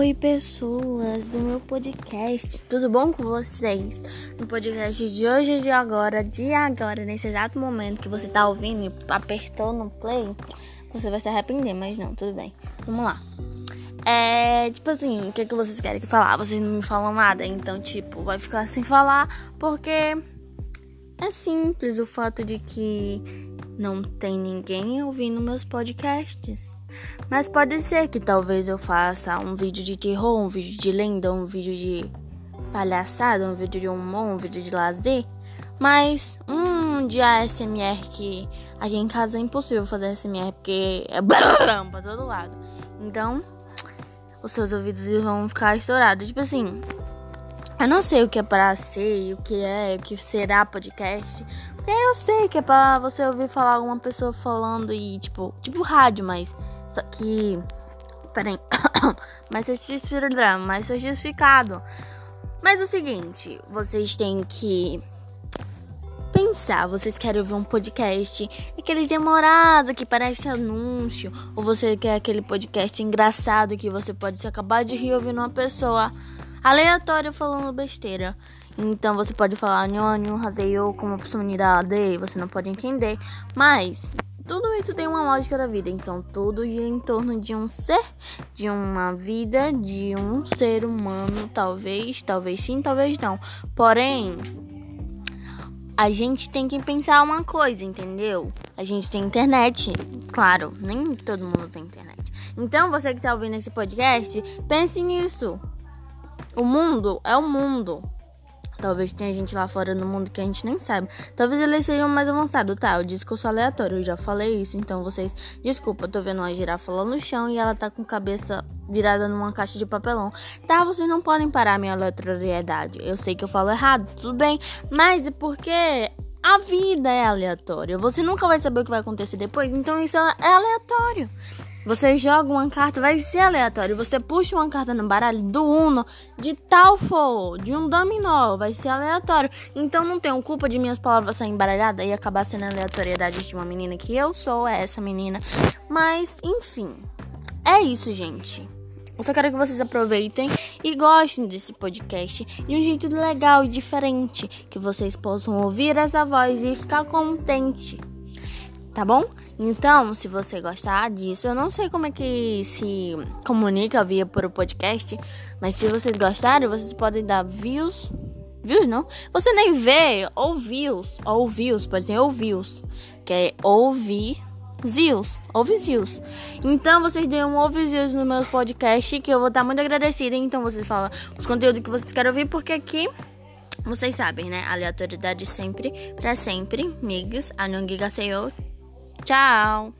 Oi, pessoas do meu podcast, tudo bom com vocês? No podcast de hoje, de agora, de agora, nesse exato momento que você tá ouvindo e apertou no play, você vai se arrepender, mas não, tudo bem. Vamos lá. É, tipo assim, o que, que vocês querem que falar? Vocês não me falam nada, então, tipo, vai ficar sem falar, porque é simples o fato de que não tem ninguém ouvindo meus podcasts. Mas pode ser que talvez eu faça um vídeo de terror, um vídeo de lenda, um vídeo de palhaçada, um vídeo de humor, um vídeo de lazer. Mas um de ASMR que aqui em casa é impossível fazer ASMR porque é pra todo lado. Então, os seus ouvidos vão ficar estourados. Tipo assim, eu não sei o que é pra ser, o que é, o que será podcast. Porque eu sei que é pra você ouvir falar alguma pessoa falando e, tipo, tipo rádio, mas só que. Peraí. mais justificado. Mais justificado. Mas é o seguinte, vocês têm que pensar, vocês querem ouvir um podcast, aqueles demorados que parece anúncio, ou você quer aquele podcast engraçado que você pode acabar de rir ouvindo uma pessoa aleatória falando besteira. Então você pode falar nhonho, raseio como oportunidade, você não pode entender, mas tudo isso tem uma lógica da vida, então tudo gira em torno de um ser, de uma vida, de um ser humano, talvez, talvez sim, talvez não. Porém, a gente tem que pensar uma coisa, entendeu? A gente tem internet, claro, nem todo mundo tem internet. Então, você que tá ouvindo esse podcast, pense nisso. O mundo é o mundo. Talvez tenha gente lá fora no mundo que a gente nem sabe. Talvez eles sejam mais avançados, tá? Eu disse que eu sou aleatório, eu já falei isso. Então vocês, desculpa, eu tô vendo uma girafa lá no chão e ela tá com cabeça virada numa caixa de papelão. Tá, vocês não podem parar minha aleatoriedade. Eu sei que eu falo errado, tudo bem. Mas é porque a vida é aleatória. Você nunca vai saber o que vai acontecer depois. Então isso é aleatório. Você joga uma carta, vai ser aleatório. Você puxa uma carta no baralho do Uno, de tal for, de um dominó, vai ser aleatório. Então não tenho culpa de minhas palavras serem embaralhadas e acabar sendo aleatoriedade de uma menina que eu sou, é essa menina. Mas, enfim, é isso, gente. Eu só quero que vocês aproveitem e gostem desse podcast de um jeito legal e diferente, que vocês possam ouvir essa voz e ficar contente tá bom? Então, se você gostar disso, eu não sei como é que se comunica via por o podcast, mas se vocês gostarem, vocês podem dar views. Views não? Você nem vê, ou views, ou views, pode ser ou views, que é ouvir Zios, ouve Zios. Então vocês dêem um ouve Zios nos meus podcasts, que eu vou estar muito agradecida. Então vocês falam os conteúdos que vocês querem ouvir, porque aqui vocês sabem, né? Aleatoriedade sempre, para sempre. Migs, anongiga seyo. Tchau!